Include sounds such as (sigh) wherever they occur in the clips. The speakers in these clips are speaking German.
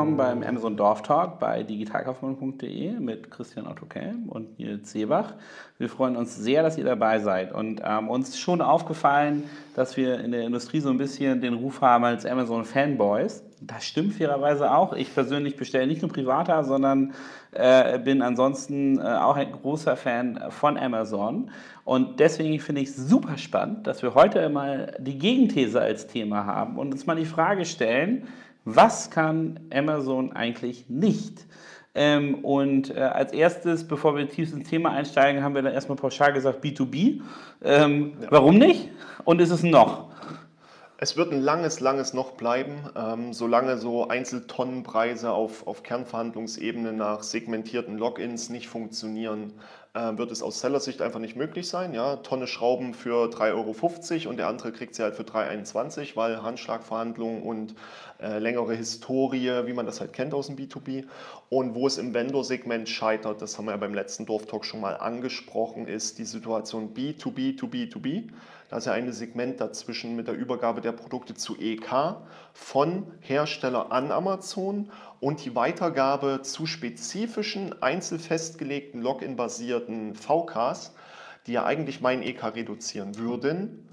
willkommen beim Amazon Dorf Talk bei digitalkaufmann.de mit Christian Otto Kelm und Nils Seebach. Wir freuen uns sehr, dass ihr dabei seid und ähm, uns ist schon aufgefallen, dass wir in der Industrie so ein bisschen den Ruf haben als Amazon Fanboys. Das stimmt fairerweise auch. Ich persönlich bestelle nicht nur privater, sondern äh, bin ansonsten äh, auch ein großer Fan von Amazon. Und deswegen finde ich es super spannend, dass wir heute mal die Gegenthese als Thema haben und uns mal die Frage stellen, was kann Amazon eigentlich nicht? Ähm, und äh, als erstes, bevor wir tief ins Thema einsteigen, haben wir dann erstmal pauschal gesagt B2B. Ähm, ja. Warum nicht? Und ist es noch? Es wird ein langes, langes noch bleiben, ähm, solange so Einzeltonnenpreise auf, auf Kernverhandlungsebene nach segmentierten Logins nicht funktionieren, äh, wird es aus Sellersicht einfach nicht möglich sein. Ja? Tonne Schrauben für 3,50 Euro und der andere kriegt sie halt für 3,21 Euro, weil Handschlagverhandlungen und äh, längere Historie, wie man das halt kennt aus dem B2B. Und wo es im Vendor-Segment scheitert, das haben wir ja beim letzten Dorftalk schon mal angesprochen, ist die Situation B2B to B2B. Da ist ja ein Segment dazwischen mit der Übergabe der Produkte zu EK von Hersteller an Amazon und die Weitergabe zu spezifischen, einzelfestgelegten, Login-basierten VKs, die ja eigentlich mein EK reduzieren würden.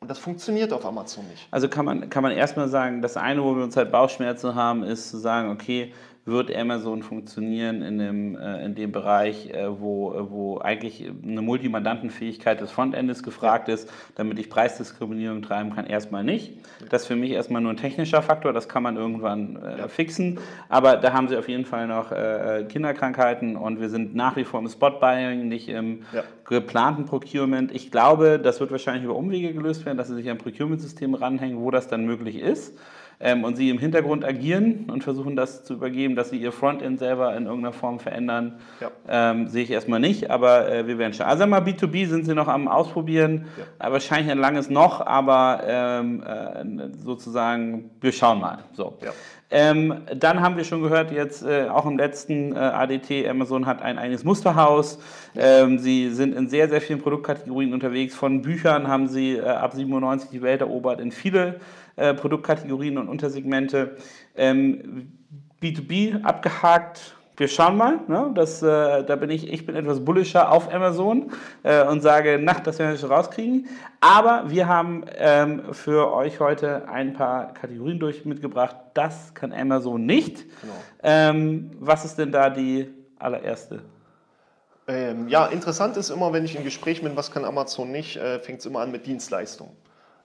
Und das funktioniert auf Amazon nicht. Also kann man, kann man erstmal sagen, das eine, wo wir uns halt Bauchschmerzen haben, ist zu sagen, okay, wird Amazon funktionieren in dem, äh, in dem Bereich, äh, wo, wo eigentlich eine Multimandantenfähigkeit des Frontendes gefragt ist, damit ich Preisdiskriminierung treiben kann, erstmal nicht. Das ist für mich erstmal nur ein technischer Faktor, das kann man irgendwann äh, fixen. Aber da haben sie auf jeden Fall noch äh, Kinderkrankheiten und wir sind nach wie vor im Spot-Buying, nicht im ja. geplanten Procurement. Ich glaube, das wird wahrscheinlich über Umwege gelöst werden, dass sie sich an Procurement-System ranhängen, wo das dann möglich ist ähm, und sie im Hintergrund agieren und versuchen das zu übergeben, dass sie ihr Frontend selber in irgendeiner Form verändern, ja. ähm, sehe ich erstmal nicht, aber äh, wir werden schauen. Also mal B2B sind sie noch am Ausprobieren, ja. Wahrscheinlich ein langes noch, aber ähm, äh, sozusagen, wir schauen mal. So. Ja. Ähm, dann haben wir schon gehört, jetzt äh, auch im letzten äh, ADT, Amazon hat ein eigenes Musterhaus. Ähm, sie sind in sehr, sehr vielen Produktkategorien unterwegs. Von Büchern haben sie äh, ab 97 die Welt erobert in viele äh, Produktkategorien und Untersegmente. Ähm, B2B abgehakt. Wir schauen mal. Ne? Das, äh, da bin ich, ich bin etwas bullischer auf Amazon äh, und sage, na, das werden wir schon rauskriegen. Aber wir haben ähm, für euch heute ein paar Kategorien durch mitgebracht. Das kann Amazon nicht. Genau. Ähm, was ist denn da die allererste? Ähm, ja, interessant ist immer, wenn ich im Gespräch bin, was kann Amazon nicht, äh, fängt es immer an mit Dienstleistungen.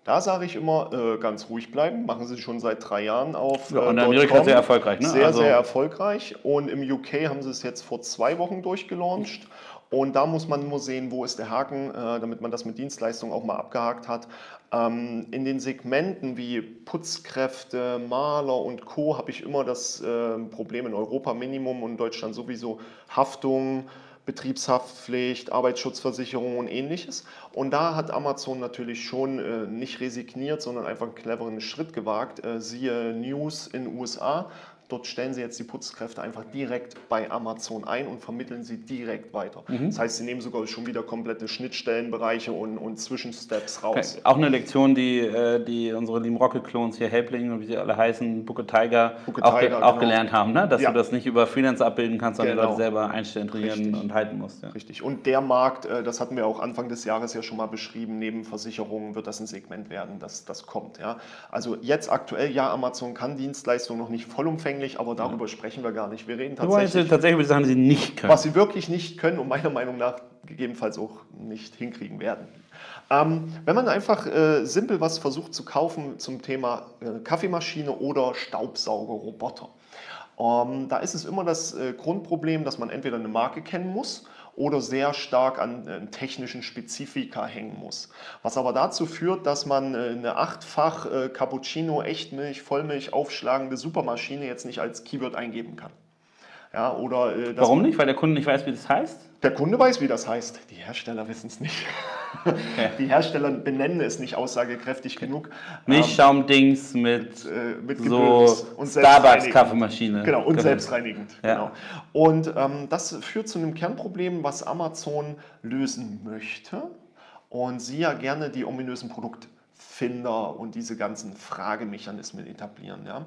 Da sage ich immer, äh, ganz ruhig bleiben. Machen Sie schon seit drei Jahren auf. Ja, und in Amerika sehr erfolgreich, ne? Sehr, also sehr erfolgreich. Und im UK haben Sie es jetzt vor zwei Wochen durchgelauncht. Und da muss man nur sehen, wo ist der Haken, äh, damit man das mit Dienstleistungen auch mal abgehakt hat. Ähm, in den Segmenten wie Putzkräfte, Maler und Co. habe ich immer das äh, Problem in Europa Minimum und in Deutschland sowieso Haftung Betriebshaftpflicht, Arbeitsschutzversicherung und ähnliches. Und da hat Amazon natürlich schon äh, nicht resigniert, sondern einfach einen cleveren Schritt gewagt. Äh, siehe News in den USA, Dort stellen Sie jetzt die Putzkräfte einfach direkt bei Amazon ein und vermitteln sie direkt weiter. Mhm. Das heißt, Sie nehmen sogar schon wieder komplette Schnittstellenbereiche und, und Zwischensteps raus. Okay. Auch eine Lektion, die, äh, die unsere lieben Rocket-Clones hier, Helpling und wie sie alle heißen, Booker Tiger, Booker auch, Tiger, auch genau. gelernt haben, ne? dass ja. du das nicht über Freelance abbilden kannst, sondern genau. Leute selber einstellen, trainieren und halten musst. Ja. Richtig. Und der Markt, äh, das hatten wir auch Anfang des Jahres ja schon mal beschrieben, neben Versicherungen wird das ein Segment werden, das, das kommt. Ja? Also jetzt aktuell, ja, Amazon kann Dienstleistungen noch nicht vollumfänglich, aber darüber ja. sprechen wir gar nicht. Wir reden tatsächlich, tatsächlich über die Sachen, die sie nicht können. Was sie wirklich nicht können und meiner Meinung nach gegebenenfalls auch nicht hinkriegen werden. Ähm, wenn man einfach äh, simpel was versucht zu kaufen zum Thema äh, Kaffeemaschine oder Staubsaugerroboter, ähm, da ist es immer das äh, Grundproblem, dass man entweder eine Marke kennen muss oder sehr stark an äh, technischen Spezifika hängen muss. Was aber dazu führt, dass man äh, eine achtfach äh, Cappuccino, Echtmilch, Vollmilch aufschlagende Supermaschine jetzt nicht als Keyword eingeben kann. Ja, oder, äh, Warum nicht? Weil der Kunde nicht weiß, wie das heißt? Der Kunde weiß, wie das heißt. Die Hersteller wissen es nicht. (laughs) Die Hersteller benennen es nicht aussagekräftig genug. Milchschaumdings mit, äh, mit so Starbucks-Kaffeemaschine. Genau, und selbstreinigend. Ja. Genau. Und ähm, das führt zu einem Kernproblem, was Amazon lösen möchte. Und sie ja gerne die ominösen Produkt Produktfinder und diese ganzen Fragemechanismen etablieren. Ja.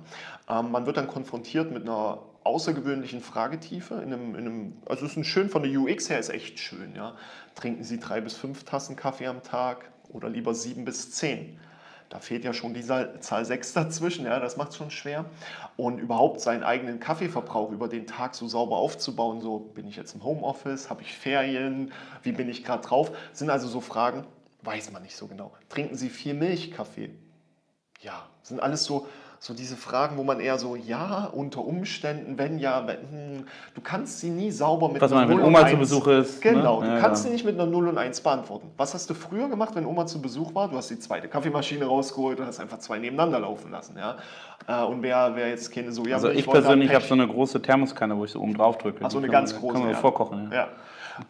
Ähm, man wird dann konfrontiert mit einer außergewöhnlichen Fragetiefe. In einem, in einem, also es ist ein schön von der UX her ist echt schön. Ja. Trinken Sie drei bis fünf Tassen Kaffee am Tag oder lieber sieben bis zehn? Da fehlt ja schon die Zahl 6 (laughs) dazwischen, ja, das macht es schon schwer. Und überhaupt seinen eigenen Kaffeeverbrauch über den Tag so sauber aufzubauen, so bin ich jetzt im Homeoffice, habe ich Ferien, wie bin ich gerade drauf, sind also so Fragen, weiß man nicht so genau. Trinken Sie viel Milchkaffee? Ja, sind alles so, so diese Fragen, wo man eher so, ja, unter Umständen, wenn ja, wenn, hm, du kannst sie nie sauber mit Was einer man, 0 wenn Oma zu Besuch ist. Ne? Genau, ne? du ja, kannst ja. sie nicht mit einer 0 und 1 beantworten. Was hast du früher gemacht, wenn Oma zu Besuch war? Du hast die zweite Kaffeemaschine rausgeholt und hast einfach zwei nebeneinander laufen lassen. Ja? Äh, und wer, wer jetzt keine so, ja, Also ich, ich persönlich habe so eine große Thermoskanne, wo ich so oben drauf drücke. Ach so eine ganz große. Kann man ja. vorkochen. Ja.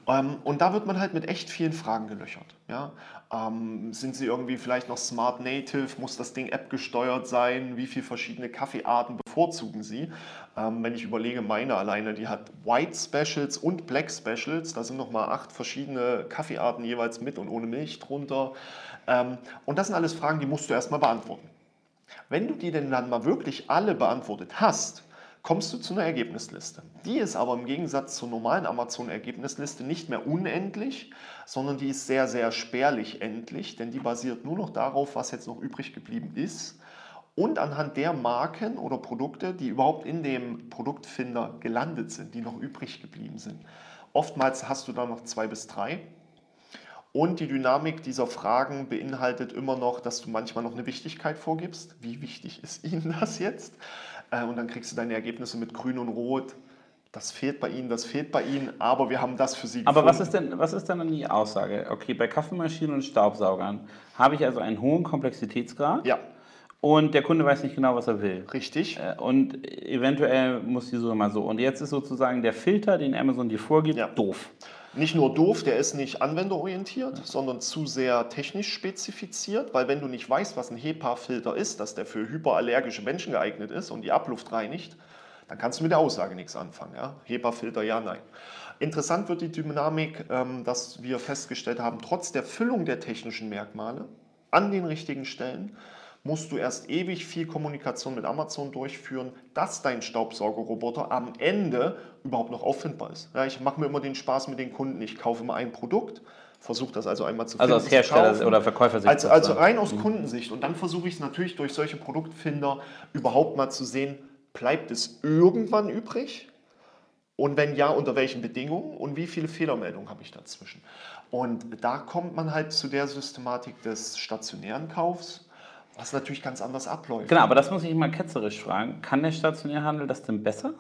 Ähm, und da wird man halt mit echt vielen Fragen gelöchert. Ja? Ähm, sind sie irgendwie vielleicht noch Smart Native? Muss das Ding App gesteuert sein? Wie viele verschiedene Kaffeearten bevorzugen sie? Ähm, wenn ich überlege, meine alleine, die hat White Specials und Black Specials. Da sind nochmal acht verschiedene Kaffeearten jeweils mit und ohne Milch drunter. Ähm, und das sind alles Fragen, die musst du erstmal beantworten. Wenn du die denn dann mal wirklich alle beantwortet hast, kommst du zu einer Ergebnisliste. Die ist aber im Gegensatz zur normalen Amazon-Ergebnisliste nicht mehr unendlich, sondern die ist sehr, sehr spärlich endlich, denn die basiert nur noch darauf, was jetzt noch übrig geblieben ist und anhand der Marken oder Produkte, die überhaupt in dem Produktfinder gelandet sind, die noch übrig geblieben sind. Oftmals hast du da noch zwei bis drei. Und die Dynamik dieser Fragen beinhaltet immer noch, dass du manchmal noch eine Wichtigkeit vorgibst. Wie wichtig ist Ihnen das jetzt? Äh, und dann kriegst du deine Ergebnisse mit Grün und Rot. Das fehlt bei Ihnen, das fehlt bei Ihnen, aber wir haben das für Sie Aber was ist, denn, was ist denn die Aussage? Okay, bei Kaffeemaschinen und Staubsaugern habe ich also einen hohen Komplexitätsgrad. Ja. Und der Kunde weiß nicht genau, was er will. Richtig. Äh, und eventuell muss die Suche mal so. Und jetzt ist sozusagen der Filter, den Amazon dir vorgibt, ja. doof. Nicht nur doof, der ist nicht anwenderorientiert, sondern zu sehr technisch spezifiziert, weil wenn du nicht weißt, was ein HEPA-Filter ist, dass der für hyperallergische Menschen geeignet ist und die Abluft reinigt, dann kannst du mit der Aussage nichts anfangen. Ja? HEPA-Filter, ja, nein. Interessant wird die Dynamik, ähm, dass wir festgestellt haben, trotz der Füllung der technischen Merkmale an den richtigen Stellen, musst du erst ewig viel Kommunikation mit Amazon durchführen, dass dein Staubsaugerroboter am Ende überhaupt noch auffindbar ist. Ja, ich mache mir immer den Spaß mit den Kunden, ich kaufe immer ein Produkt, versuche das also einmal zu finden. Also aus Hersteller- oder Verkäufersicht? Also, also rein aus mhm. Kundensicht. Und dann versuche ich es natürlich durch solche Produktfinder überhaupt mal zu sehen, bleibt es irgendwann übrig? Und wenn ja, unter welchen Bedingungen? Und wie viele Fehlermeldungen habe ich dazwischen? Und da kommt man halt zu der Systematik des stationären Kaufs was natürlich ganz anders abläuft. Genau, aber das muss ich mal ketzerisch fragen. Kann der Stationärhandel das denn besser?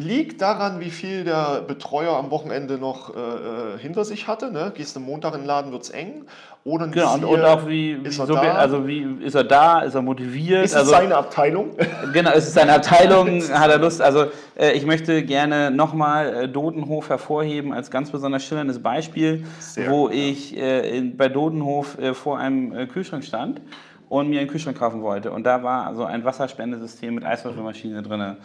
Liegt daran, wie viel der Betreuer am Wochenende noch äh, äh hinter sich hatte. Ne? Gehst du Montag in den Laden, wird es eng. Oder genau, und, und, auch wie, ist wie, so da? also wie ist er da, ist er motiviert? Ist es also, seine Abteilung? (laughs) Genau, ist es seine Abteilung, (laughs) hat er Lust. Also äh, ich möchte gerne nochmal äh, Dodenhof hervorheben als ganz besonders schillerndes Beispiel, Sehr wo gut, ich äh, in, bei Dodenhof äh, vor einem äh, Kühlschrank stand und mir einen Kühlschrank kaufen wollte. Und da war so ein Wasserspendesystem mit Eiswürfelmaschine drin.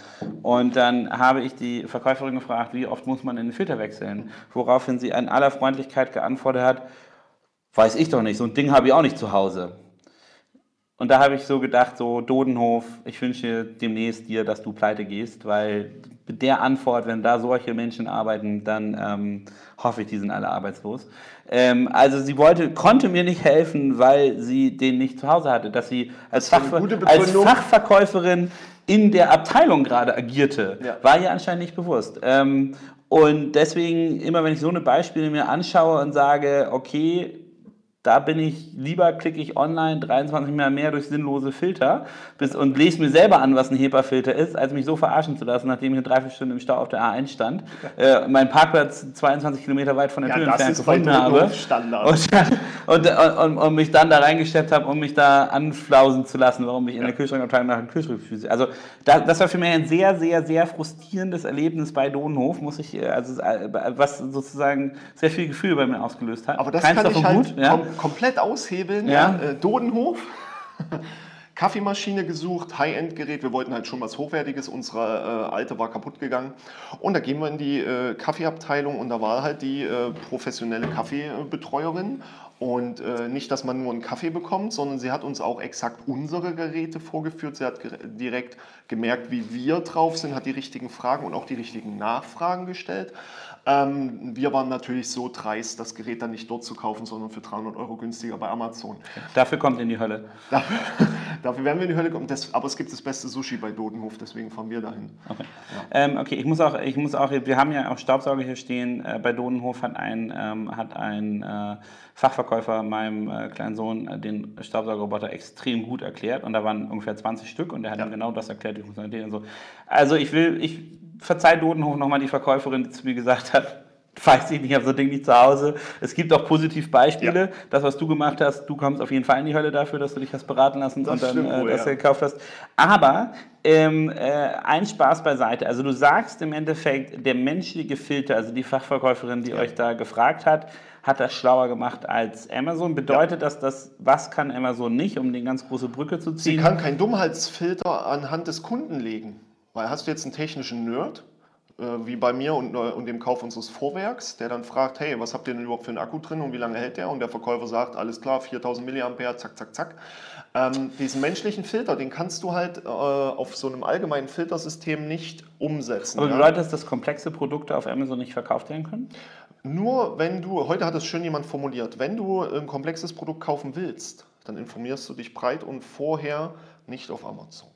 Und dann habe ich die Verkäuferin gefragt, wie oft muss man den Filter wechseln? Woraufhin sie in aller Freundlichkeit geantwortet hat, weiß ich doch nicht, so ein Ding habe ich auch nicht zu Hause. Und da habe ich so gedacht, so Dodenhof, ich wünsche demnächst dir, dass du pleite gehst, weil mit der Antwort, wenn da solche Menschen arbeiten, dann ähm, hoffe ich, die sind alle arbeitslos. Ähm, also sie wollte, konnte mir nicht helfen, weil sie den nicht zu Hause hatte, dass sie als, Fachver als Fachverkäuferin in der Abteilung gerade agierte, ja. war ihr anscheinend nicht bewusst. Ähm, und deswegen, immer wenn ich so eine Beispiele mir anschaue und sage, okay, da bin ich, lieber klicke ich online 23 Mal mehr durch sinnlose Filter bis, und lese mir selber an, was ein HEPA-Filter ist, als mich so verarschen zu lassen, nachdem ich eine Dreiviertelstunde im Stau auf der A1 stand, äh, meinen Parkplatz 22 Kilometer weit von der ja, Tür entfernt gefunden habe und, und, und, und, mich dann da reingesteppt habe, um mich da anflausen zu lassen, warum ich in der Kühlschrankabteilung nach dem Kühlschrank füße. Also da, das war für mich ein sehr, sehr, sehr frustrierendes Erlebnis bei Dohnhof, muss ich, äh, also äh, was sozusagen sehr viel Gefühl bei mir ausgelöst hat. Aber das Keins kann ich halt gut, ja? Komplett aushebeln. Ja. Äh, Dodenhof. (laughs) Kaffeemaschine gesucht, High-End-Gerät. Wir wollten halt schon was Hochwertiges. Unsere äh, alte war kaputt gegangen. Und da gehen wir in die äh, Kaffeeabteilung und da war halt die äh, professionelle Kaffeebetreuerin. Und äh, nicht, dass man nur einen Kaffee bekommt, sondern sie hat uns auch exakt unsere Geräte vorgeführt. Sie hat direkt gemerkt, wie wir drauf sind, hat die richtigen Fragen und auch die richtigen Nachfragen gestellt. Ähm, wir waren natürlich so dreist, das Gerät dann nicht dort zu kaufen, sondern für 300 Euro günstiger bei Amazon. Dafür kommt in die Hölle. Dafür, (laughs) dafür werden wir in die Hölle kommen. Das, aber es gibt das beste Sushi bei Dodenhof, deswegen fahren wir dahin. Okay, ja. ähm, okay ich, muss auch, ich muss auch, wir haben ja auch Staubsauger hier stehen. Äh, bei Dodenhof hat ein, ähm, hat ein äh, Fachverkäufer meinem äh, kleinen Sohn äh, den Staubsaugerroboter extrem gut erklärt und da waren ungefähr 20 Stück und der hat ja. ihm genau das erklärt, die Funktionalität und so. Also ich will, ich verzeih Dodenhof nochmal die Verkäuferin, die zu mir gesagt hat, weiß ich nicht, ich habe so ein Ding nicht zu Hause. Es gibt auch Positivbeispiele. Ja. Das, was du gemacht hast, du kommst auf jeden Fall in die Hölle dafür, dass du dich hast beraten lassen das und dann stimmt, äh, das ja. gekauft hast. Aber ähm, äh, ein Spaß beiseite. Also du sagst im Endeffekt, der menschliche Filter, also die Fachverkäuferin, die ja. euch da gefragt hat, hat das schlauer gemacht als Amazon. Bedeutet ja. das, dass was kann Amazon nicht, um die ganz große Brücke zu ziehen? Sie kann keinen Dummheitsfilter anhand des Kunden legen. Weil hast du jetzt einen technischen Nerd, äh, wie bei mir und, äh, und dem Kauf unseres Vorwerks, der dann fragt, hey, was habt ihr denn überhaupt für einen Akku drin und wie lange hält der? Und der Verkäufer sagt, alles klar, 4000 mAh, zack, zack, zack. Ähm, diesen menschlichen Filter, den kannst du halt äh, auf so einem allgemeinen Filtersystem nicht umsetzen. Aber bedeutet ja? das, dass komplexe Produkte auf Amazon nicht verkauft werden können? Nur wenn du, heute hat es schön jemand formuliert, wenn du ein komplexes Produkt kaufen willst, dann informierst du dich breit und vorher nicht auf Amazon.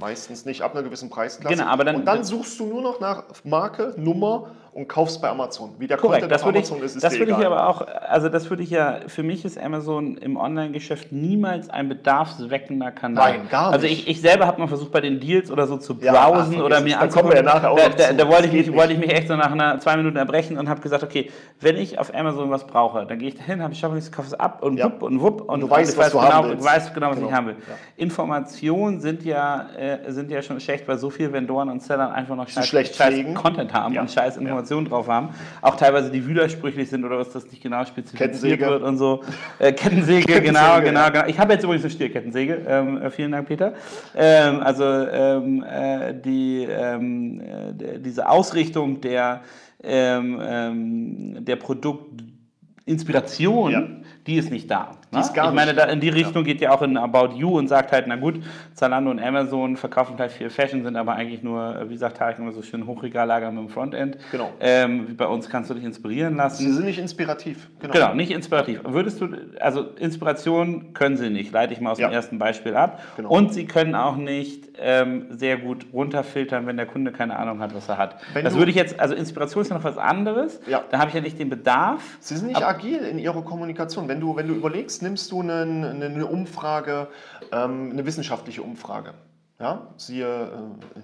Meistens nicht ab einer gewissen Preisklasse. Genau, aber dann, und dann suchst du nur noch nach Marke, Nummer und kaufst bei Amazon. Wie der Korrekt, Content das auf Amazon ich, ist, ist Das würde ich aber auch, also das würde ich ja, für mich ist Amazon im Online-Geschäft niemals ein bedarfsweckender Kanal. Nein, gar also nicht. Also ich, ich selber habe mal versucht, bei den Deals oder so zu browsen ja, oder mir da anzugucken. Ja nachher auch da, da, da wollte, ich mich, wollte ich mich echt so nach einer zwei Minuten erbrechen und habe gesagt, okay, wenn ich auf Amazon was brauche, dann gehe ich dahin, habe ich Shopping, kaufe es ab und ja. wupp und wupp. Und, und du weißt, was du genau, haben willst. weiß genau, was genau. ich haben will. Ja. Informationen sind ja, äh, sind ja schon schlecht, weil so viele Vendoren und Sellern einfach noch scheiß, scheiß Content haben und scheiß Informationen drauf haben auch teilweise die widersprüchlich sind oder was das nicht genau spezifiziert wird und so. Äh, Kettensäge, (laughs) Kettensäge, genau, genau, genau. Ich habe jetzt übrigens eine Stierkettensäge. Ähm, äh, vielen Dank, Peter. Ähm, also ähm, äh, die, ähm, äh, diese Ausrichtung der, ähm, ähm, der Produktinspiration, ja. die ist nicht da. Gar ich meine, da in die Richtung ja. geht ja auch in About You und sagt halt, na gut, Zalando und Amazon verkaufen halt viel Fashion, sind aber eigentlich nur, wie sagt Tarek immer so schön, Hochregallager mit dem Frontend. Genau. Ähm, bei uns kannst du dich inspirieren lassen. Sie sind nicht inspirativ. Genau. genau, nicht inspirativ. Würdest du, also Inspiration können sie nicht, leite ich mal aus ja. dem ersten Beispiel ab. Genau. Und sie können auch nicht ähm, sehr gut runterfiltern, wenn der Kunde keine Ahnung hat, was er hat. Wenn das würde ich jetzt, also Inspiration ist ja noch was anderes. Ja. Da habe ich ja nicht den Bedarf. Sie sind nicht agil in ihrer Kommunikation. Wenn du, wenn du überlegst, nimmst du einen, eine Umfrage, ähm, eine wissenschaftliche Umfrage. Ja, siehe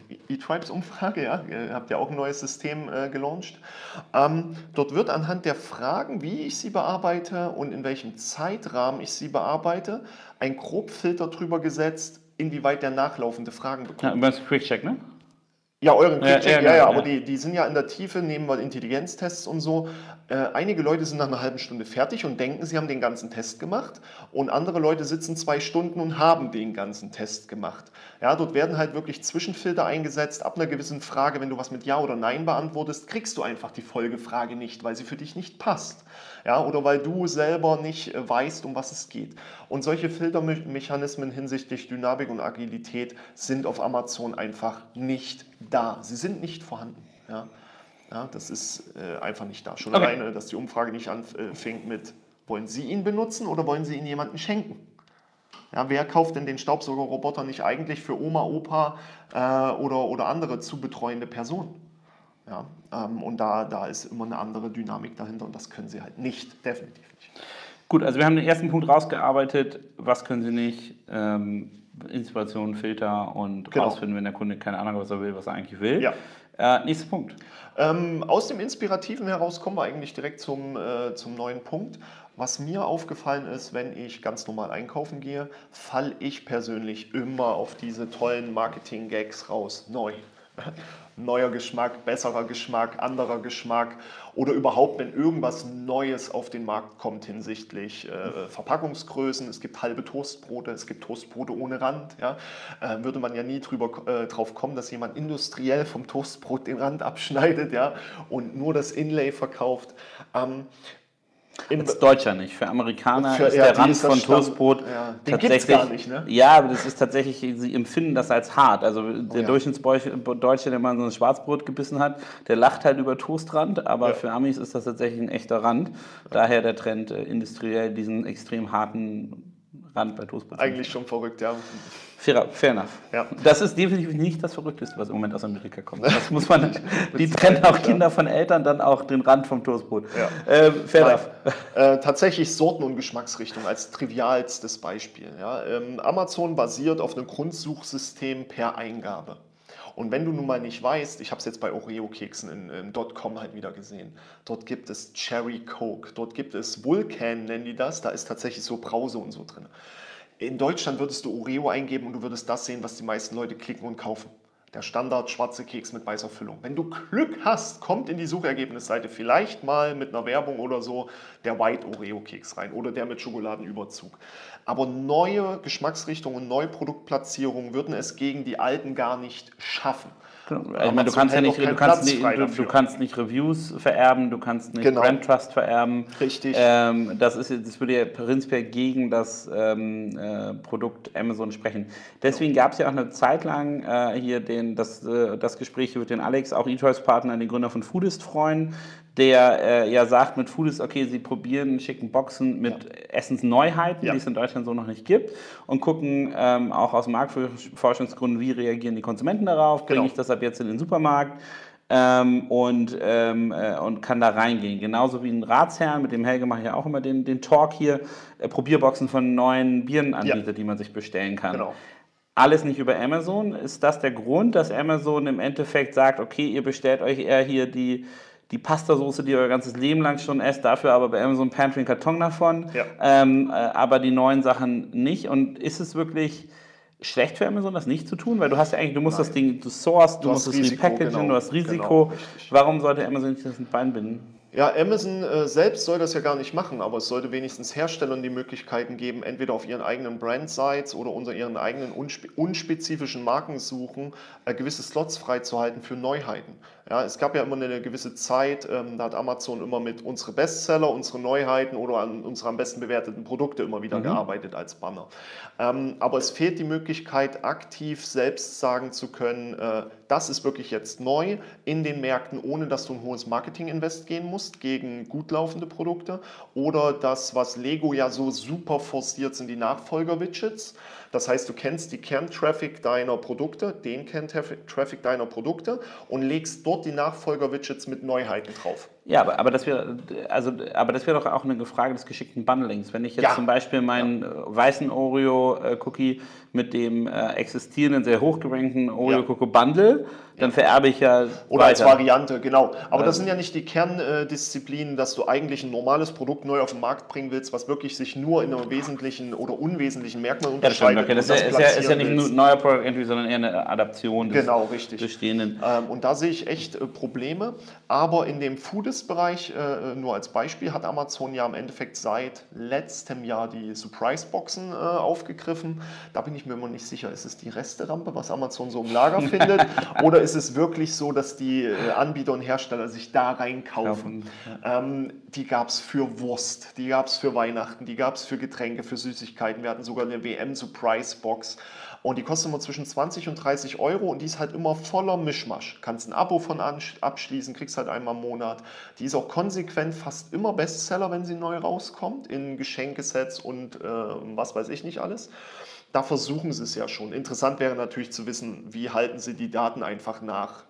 äh, E-Tribes-Umfrage, ja, ihr habt ja auch ein neues System äh, gelauncht. Ähm, dort wird anhand der Fragen, wie ich sie bearbeite und in welchem Zeitrahmen ich sie bearbeite, ein Grobfilter drüber gesetzt, inwieweit der nachlaufende Fragen bekommt. Ja, über das Quick-Check, ne? Ja, euren Quick-Check, ja, ja, ja, ja, aber die, die sind ja in der Tiefe, nehmen wir Intelligenztests und so. Äh, einige Leute sind nach einer halben Stunde fertig und denken, sie haben den ganzen Test gemacht. Und andere Leute sitzen zwei Stunden und haben den ganzen Test gemacht. Ja, dort werden halt wirklich Zwischenfilter eingesetzt. Ab einer gewissen Frage, wenn du was mit Ja oder Nein beantwortest, kriegst du einfach die Folgefrage nicht, weil sie für dich nicht passt. Ja, oder weil du selber nicht äh, weißt, um was es geht. Und solche Filtermechanismen hinsichtlich Dynamik und Agilität sind auf Amazon einfach nicht da. Sie sind nicht vorhanden. Ja, ja das ist äh, einfach nicht da. Schon okay. alleine, dass die Umfrage nicht anfängt mit, wollen Sie ihn benutzen oder wollen Sie ihn jemandem schenken? Ja, wer kauft denn den Staubsaugerroboter nicht eigentlich für Oma, Opa äh, oder, oder andere zu betreuende Personen? Ja, ähm, und da, da ist immer eine andere Dynamik dahinter und das können sie halt nicht, definitiv nicht. Gut, also wir haben den ersten Punkt rausgearbeitet. Was können sie nicht? Ähm, Inspiration, Filter und genau. rausfinden, wenn der Kunde keine Ahnung hat, was er will, was er eigentlich will. Ja. Äh, nächster Punkt. Ähm, aus dem Inspirativen heraus kommen wir eigentlich direkt zum, äh, zum neuen Punkt. Was mir aufgefallen ist, wenn ich ganz normal einkaufen gehe, falle ich persönlich immer auf diese tollen Marketing-Gags raus. Neu neuer Geschmack, besserer Geschmack, anderer Geschmack oder überhaupt, wenn irgendwas Neues auf den Markt kommt hinsichtlich äh, Verpackungsgrößen. Es gibt halbe Toastbrote, es gibt Toastbrote ohne Rand. Ja? Äh, würde man ja nie drüber, äh, drauf kommen, dass jemand industriell vom Toastbrot den Rand abschneidet ja? und nur das Inlay verkauft. Ähm, Als Deutscher nicht. Für Amerikaner Für- ist ja, der Rand von Toastbrot ja, tatsächlich. gar nicht, ne? Ja, aber das ist tatsächlich, sie empfinden das als hart. Also der ja. Durchschnittsdeutsche, der mal so ein Schwarzbrot gebissen hat, der lacht halt über Toastrand, aber Ja. für Amis ist das tatsächlich ein echter Rand. Daher der Trend, äh, industriell diesen extrem harten Rand bei Toastbrot. Eigentlich schon verrückt, ja. Fair, fair enough. Ja. Das ist definitiv nicht das Verrückteste, was im Moment aus Amerika kommt. Das muss man, (laughs) die trennen auch Kinder von Eltern dann auch den Rand vom Toastbrot. Ja. Ähm, fair enough. Äh, tatsächlich Sorten- und Geschmacksrichtung als trivialstes Beispiel. Ja. Ähm, Amazon basiert auf einem Grundsuchsystem per Eingabe. Und wenn du nun mal nicht weißt, ich habe es jetzt bei Oreo-Keksen in, in .com halt wieder gesehen, dort gibt es Cherry Coke, dort gibt es Vulcan, nennen die das, da ist tatsächlich so Brause und so drin. In Deutschland würdest du Oreo eingeben und du würdest das sehen, was die meisten Leute klicken und kaufen. Der Standard schwarze Keks mit weißer Füllung. Wenn du Glück hast, kommt in die Suchergebnisseite vielleicht mal mit einer Werbung oder so der White Oreo Keks rein oder der mit Schokoladenüberzug. Aber neue Geschmacksrichtungen und neue Produktplatzierungen würden es gegen die alten gar nicht schaffen. Ich meine, du Amazon kannst ja nicht, du kannst nicht, du, du kannst nicht Reviews vererben, du kannst nicht Genau. Brand Trust vererben. Richtig. Ähm, das, ist, das würde ja prinzipiell gegen das ähm, äh, Produkt Amazon sprechen. Deswegen gab es ja auch eine Zeit lang äh, hier den, das, äh, das Gespräch hier mit den Alex, auch eChoice-Partner, den Gründer von Foodist freuen, der äh, ja sagt mit Foodist, okay, sie probieren, schicken Boxen mit Essensneuheiten, Ja. die es in Deutschland so noch nicht gibt und gucken ähm, auch aus Marktforschungsgründen, wie reagieren die Konsumenten darauf, bringe Genau. ich das ab jetzt in den Supermarkt ähm, und, ähm, äh, und kann da reingehen. Genauso wie ein Ratsherrn, mit dem Helge mache ich ja auch immer den, den Talk hier, äh, Probierboxen von neuen Bieren anbietet, Ja. die man sich bestellen kann. Genau. Alles nicht über Amazon. Ist das der Grund, dass Amazon im Endeffekt sagt, okay, ihr bestellt euch eher hier die, die Pastasoße, die ihr euer ganzes Leben lang schon esst, dafür aber bei Amazon Pantry einen Karton davon, Ja. ähm, äh, aber die neuen Sachen nicht. Und ist es wirklich schlecht für Amazon, das nicht zu tun? Weil du hast ja eigentlich, du musst das Ding, du sourcest, du, Du musst es repackagen, genau. du hast Risiko. Genau. Warum sollte Amazon nicht das Bein binden? Ja, Amazon äh, selbst soll das ja gar nicht machen, aber es sollte wenigstens Herstellern die Möglichkeiten geben, entweder auf ihren eigenen Brand-Sites oder unter ihren eigenen unspe unspezifischen Markensuchen äh, gewisse Slots freizuhalten für Neuheiten. Ja, es gab ja immer eine gewisse Zeit, ähm, da hat Amazon immer mit unsere Bestseller, unsere Neuheiten oder an unsere am besten bewerteten Produkte immer wieder gearbeitet als Banner. Ähm, aber es fehlt die Möglichkeit, aktiv selbst sagen zu können, äh, das ist wirklich jetzt neu in den Märkten, ohne dass du ein hohes Marketing-Invest gehen musst gegen gut laufende Produkte. Oder das, was Lego ja so super forciert, sind die Nachfolger-Widgets. Das heißt, du kennst die Kerntraffic deiner Produkte, den Kerntraffic deiner Produkte und legst dort die Nachfolger-Widgets mit Neuheiten drauf. Ja, aber, aber das wäre also, aber das wäre doch auch eine Frage des geschickten Bundlings. Wenn ich jetzt Ja. zum Beispiel meinen äh, weißen Oreo-Cookie mit dem äh, existierenden, sehr hochgerankten Oreo-Cookie bundle, dann vererbe ich ja Oder als weiter. Variante, genau. Aber das sind ja nicht die Kerndisziplinen, dass du eigentlich ein normales Produkt neu auf den Markt bringen willst, was wirklich sich nur in einem wesentlichen oder unwesentlichen Merkmal Ja, das stimmt. unterscheidet. Okay. Das, und ist, ja, ist, ja, ja nicht willst. ein neuer Product Entry, sondern eher eine Adaption des Genau, richtig. bestehenden. Ähm, und da sehe ich echt äh, Probleme. Aber in dem Foodist-Bereich, äh, nur als Beispiel, hat Amazon ja im Endeffekt seit letztem Jahr die Surprise-Boxen äh, aufgegriffen. Da bin ich mir immer nicht sicher, ist es die Resterampe, was Amazon so im Lager (laughs) findet? Oder ist es wirklich so, dass die äh, Anbieter und Hersteller sich da reinkaufen? Ähm, die gab es für Wurst, die gab es für Weihnachten, die gab es für Getränke, für Süßigkeiten. Wir hatten sogar eine WM-Surprise-Box. Und die kostet immer zwischen 20 und 30 Euro und die ist halt immer voller Mischmasch. Kannst ein Abo von abschließen, kriegst halt einmal im Monat. Die ist auch konsequent fast immer Bestseller, wenn sie neu rauskommt, in Geschenkesets und äh, was weiß ich nicht alles. Da versuchen sie es ja schon. Interessant wäre natürlich zu wissen, wie halten sie die Daten einfach nach.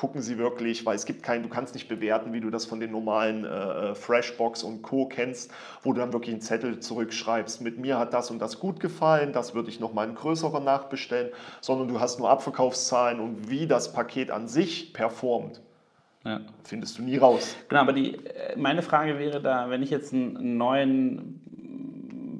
Gucken Sie wirklich, weil es gibt keinen, du kannst nicht bewerten, wie du das von den normalen äh, Freshbox und Co. kennst, wo du dann wirklich einen Zettel zurückschreibst. Mit mir hat das und das gut gefallen, das würde ich nochmal in größerer nachbestellen, sondern du hast nur Abverkaufszahlen und wie das Paket an sich performt, Ja. findest du nie raus. Genau, aber die, äh, meine Frage wäre da, wenn ich jetzt einen neuen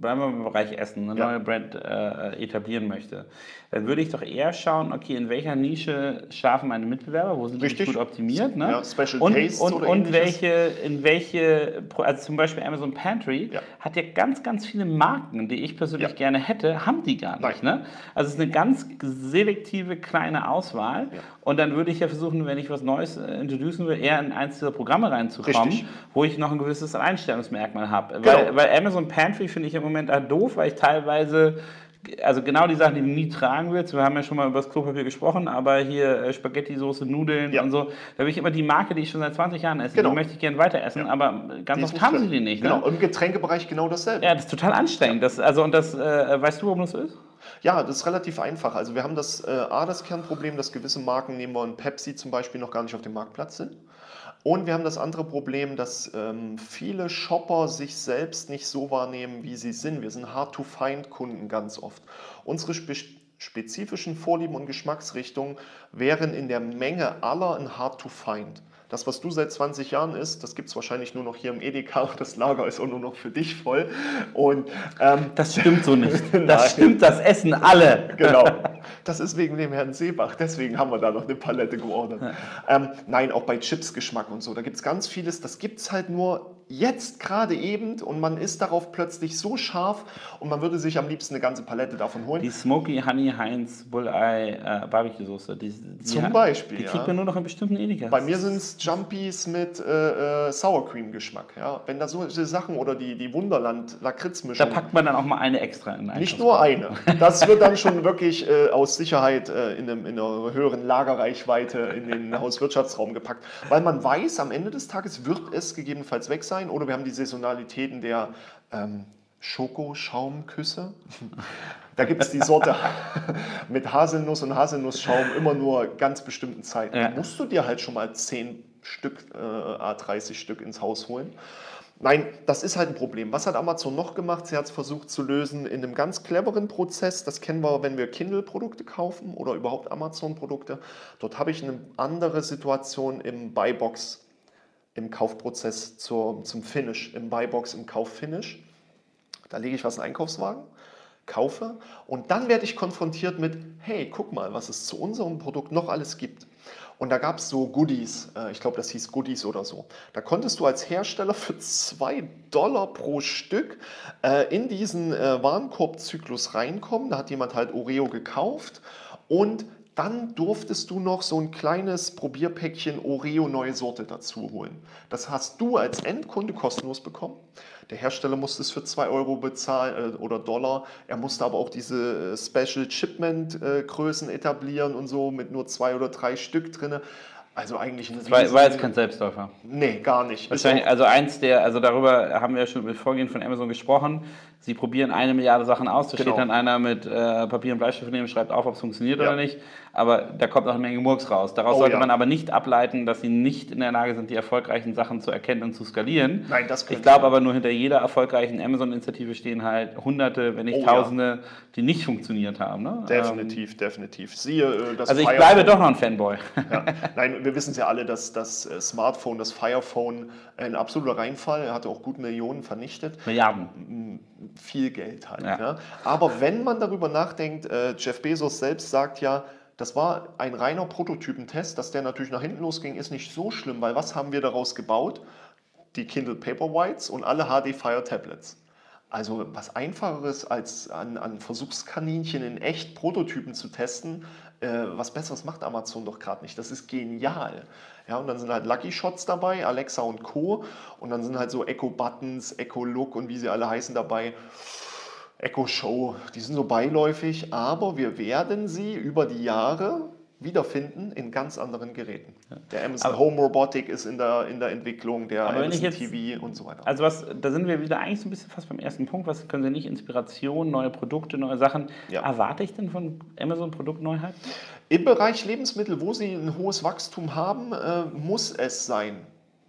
bleiben wir im Bereich Essen, eine Ja. neue Brand äh, etablieren möchte, dann würde ich doch eher schauen, okay, in welcher Nische schlafen meine Mitbewerber, wo sind die Richtig. gut optimiert, ne? Ja, Special und, Tastes und, oder und ähnliches. welche, in welche, also zum Beispiel Amazon Pantry Ja. hat ja ganz, ganz viele Marken, die ich persönlich gerne hätte, haben die gar nicht, ne? Also es ist eine ganz selektive kleine Auswahl und dann würde ich ja versuchen, wenn ich was Neues äh, introducen will, eher in eins dieser Programme reinzukommen, Richtig. wo ich noch ein gewisses Einstellungsmerkmal habe. Genau. Weil, weil Amazon Pantry finde ich im Moment halt doof, weil ich teilweise, also genau die Sachen, die du nie tragen willst, wir haben ja schon mal über das Klopapier gesprochen, aber hier äh, Spaghetti, Soße, Nudeln Ja. und so, da will ich immer die Marke, die ich schon seit 20 Jahren esse, Genau. die möchte ich gerne weiter essen, aber ganz oft haben sie die nicht. Genau, Ne? im Getränkebereich genau dasselbe. Ja, das ist total anstrengend. Das, also, und das, äh, weißt du, warum das ist? Ja, das ist relativ einfach. Also wir haben das äh, A, das Kernproblem, dass gewisse Marken, nehmen wir ein Pepsi zum Beispiel, noch gar nicht auf dem Marktplatz sind. Und wir haben das andere Problem, dass ähm, viele Shopper sich selbst nicht so wahrnehmen, wie sie sind. Wir sind Hard-to-Find-Kunden ganz oft. Unsere spe spezifischen Vorlieben und Geschmacksrichtungen wären in der Menge aller ein Hard-to-Find. Das, was du seit 20 Jahren isst, das gibt es wahrscheinlich nur noch hier im Edeka und das Lager ist auch nur noch für dich voll. Und ähm, Das stimmt so nicht. (laughs) Das stimmt, das essen alle. Genau. (laughs) Das ist wegen dem Herrn Seebach, deswegen haben wir da noch eine Palette geordert. Ähm, nein, auch bei Chipsgeschmack und so, da gibt es ganz vieles, das gibt es halt nur jetzt gerade eben und man ist darauf plötzlich so scharf und man würde sich am liebsten eine ganze Palette davon holen. Die Smoky Honey Heinz Bulleye äh, Barbecue Soße. Die, die, Zum Beispiel, Die ja. kriegt man nur noch in bestimmten Edeka. Bei mir sind es Jumpies mit äh, äh, Sour Cream Geschmack. Ja? Wenn da solche Sachen oder die, die Wunderland Da Lakritzmischung. packt man dann auch mal eine extra in einen Nicht nur eine. Das wird dann schon wirklich äh, aus Sicherheit äh, in, einem, in einer höheren Lagerreichweite in den Hauswirtschaftsraum gepackt. Weil man weiß, am Ende des Tages wird es gegebenenfalls weg sein. Oder wir haben die Saisonalitäten der ähm, Schokoschaumküsse. (laughs) Da gibt es die Sorte (laughs) mit Haselnuss und Haselnussschaum immer nur ganz bestimmten Zeiten. Ja. Da musst du dir halt schon mal 10 Stück, äh, A30 Stück ins Haus holen. Nein, das ist halt ein Problem. Was hat Amazon noch gemacht? Sie hat es versucht zu lösen in einem ganz cleveren Prozess. Das kennen wir, wenn wir Kindle-Produkte kaufen oder überhaupt Amazon-Produkte. Dort habe ich eine andere Situation im Buybox, im Kaufprozess zur, zum Finish, im Buybox, im Kauffinish. Da lege ich was in den Einkaufswagen, kaufe und dann werde ich konfrontiert mit, hey, guck mal, was es zu unserem Produkt noch alles gibt. Und da gab es so Goodies, äh, ich glaube, das hieß Goodies oder so. Da konntest du als Hersteller für 2 Dollar pro Stück äh, in diesen äh, Warenkorbzyklus reinkommen. Da hat jemand halt Oreo gekauft und dann durftest du noch so ein kleines Probierpäckchen Oreo neue Sorte dazu holen. Das hast du als Endkunde kostenlos bekommen. Der Hersteller musste es für 2 Euro bezahlen äh, oder Dollar. Er musste aber auch diese äh, Special Shipment äh, Größen etablieren und so mit nur zwei oder drei Stück drin. Also eigentlich ein War, war jetzt kein Selbstläufer. Nee, gar nicht. Wahrscheinlich, also eins der, also darüber haben wir ja schon mit Vorgehen von Amazon gesprochen. Sie probieren eine Milliarde Sachen aus. Da Genau. steht dann einer mit äh, Papier und Bleistift neben, schreibt auf, ob es funktioniert Ja. oder nicht. Aber da kommt auch eine Menge Murks raus. Daraus Oh, sollte ja. man aber nicht ableiten, dass sie nicht in der Lage sind, die erfolgreichen Sachen zu erkennen und zu skalieren. Nein, das Ich glaube aber nur hinter jeder erfolgreichen Amazon-Initiative stehen halt Hunderte, wenn nicht Oh, ja. Tausende, die nicht funktioniert haben. Ne? Definitiv, definitiv. Siehe äh, das Also ich bleibe doch noch ein Fanboy. Ja. (laughs) Nein, wir wissen es ja alle, dass das äh, Smartphone, das Fire Phone, ein absoluter Reinfall. Er hatte auch gut Millionen vernichtet. Milliarden. Viel Geld halt. Ja. Ja. Aber wenn man darüber nachdenkt, äh, Jeff Bezos selbst sagt ja, das war ein reiner Prototypentest, dass der natürlich nach hinten losging, ist nicht so schlimm, weil was haben wir daraus gebaut? Die Kindle Paperwhites und alle HD Fire Tablets. Also was einfacheres als an, an Versuchskaninchen in echt Prototypen zu testen, äh, was Besseres macht Amazon doch gerade nicht. Das ist genial. Ja, und dann sind halt Lucky Shots dabei, Alexa und Co. Und dann sind halt so Echo Buttons, Echo Look und wie sie alle heißen dabei. Echo Show, die sind so beiläufig, aber wir werden sie über die Jahre wiederfinden in ganz anderen Geräten. Der Amazon Aber- Home Robotic ist in der, in der Entwicklung, der Amazon jetzt- TV und so weiter. Also was, da sind wir wieder eigentlich so ein bisschen fast beim ersten Punkt. Was können Sie nicht? Inspiration, neue Produkte, neue Sachen. Ja. Erwarte ich denn von Amazon Produktneuheiten? Im Bereich Lebensmittel, wo sie ein hohes Wachstum haben, äh, muss es sein.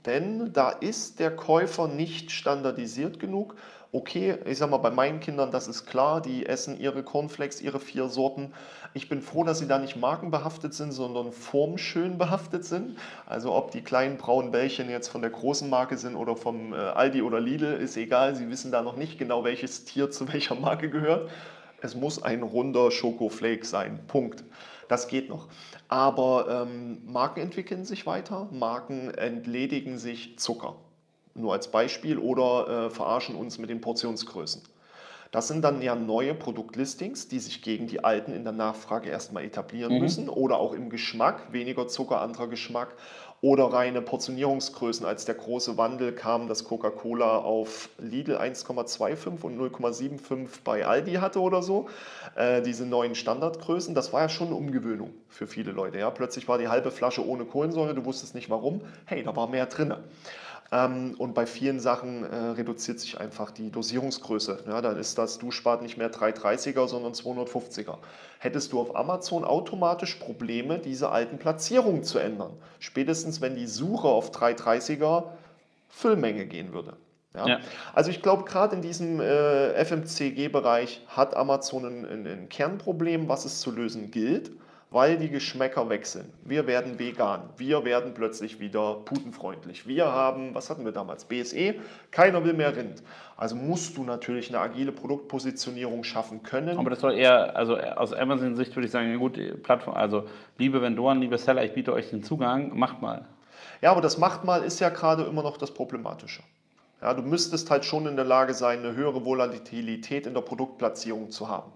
Denn da ist der Käufer nicht standardisiert genug Okay, ich sag mal, bei meinen Kindern, das ist klar, die essen ihre Cornflakes, ihre vier Sorten. Ich bin froh, dass sie da nicht markenbehaftet sind, sondern formschön (laughs) behaftet sind. Also ob die kleinen braunen Bällchen jetzt von der großen Marke sind oder vom äh, Aldi oder Lidl, ist egal. Sie wissen da noch nicht genau, welches Tier zu (laughs) welcher Marke gehört. Es muss ein runder Schokoflake sein. Punkt. Das geht noch. Aber ähm, Marken entwickeln sich weiter, Marken entledigen sich Zucker. Nur als Beispiel oder äh, verarschen uns mit den Portionsgrößen. Das sind dann ja neue Produktlistings, die sich gegen die alten in der Nachfrage erstmal etablieren mhm. müssen oder auch im Geschmack, weniger Zucker, anderer Geschmack oder reine Portionierungsgrößen. Als der große Wandel kam, dass Coca-Cola auf Lidl 1,25 und 0,75 bei Aldi hatte oder so, äh, diese neuen Standardgrößen, das war ja schon eine Umgewöhnung für viele Leute. Ja? Plötzlich war die halbe Flasche ohne Kohlensäure, du wusstest nicht warum. Hey, da war mehr drin. Ähm, und bei vielen Sachen äh, reduziert sich einfach die Dosierungsgröße. Ja, dann ist das Duschbad nicht mehr 330er, sondern 250er. Hättest du auf Amazon automatisch Probleme, diese alten Platzierungen zu ändern. Spätestens, wenn die Suche auf 330er Füllmenge gehen würde. Ja? ja. Also ich glaube, gerade in diesem äh, FMCG-Bereich hat Amazon ein, ein, ein Kernproblem, was es zu lösen gilt weil die Geschmäcker wechseln. Wir werden vegan, wir werden plötzlich wieder putenfreundlich. Wir haben, was hatten wir damals? BSE, keiner will mehr Rind. Also musst du natürlich eine agile Produktpositionierung schaffen können. Aber das soll eher, also aus Amazon-Sicht würde ich sagen, gut, Plattform, also liebe Vendoren, liebe Seller, ich biete euch den Zugang, macht mal. Ja, aber das macht mal ist ja gerade immer noch das Problematische. Ja, du müsstest halt schon in der Lage sein, eine höhere Volatilität in der Produktplatzierung zu haben.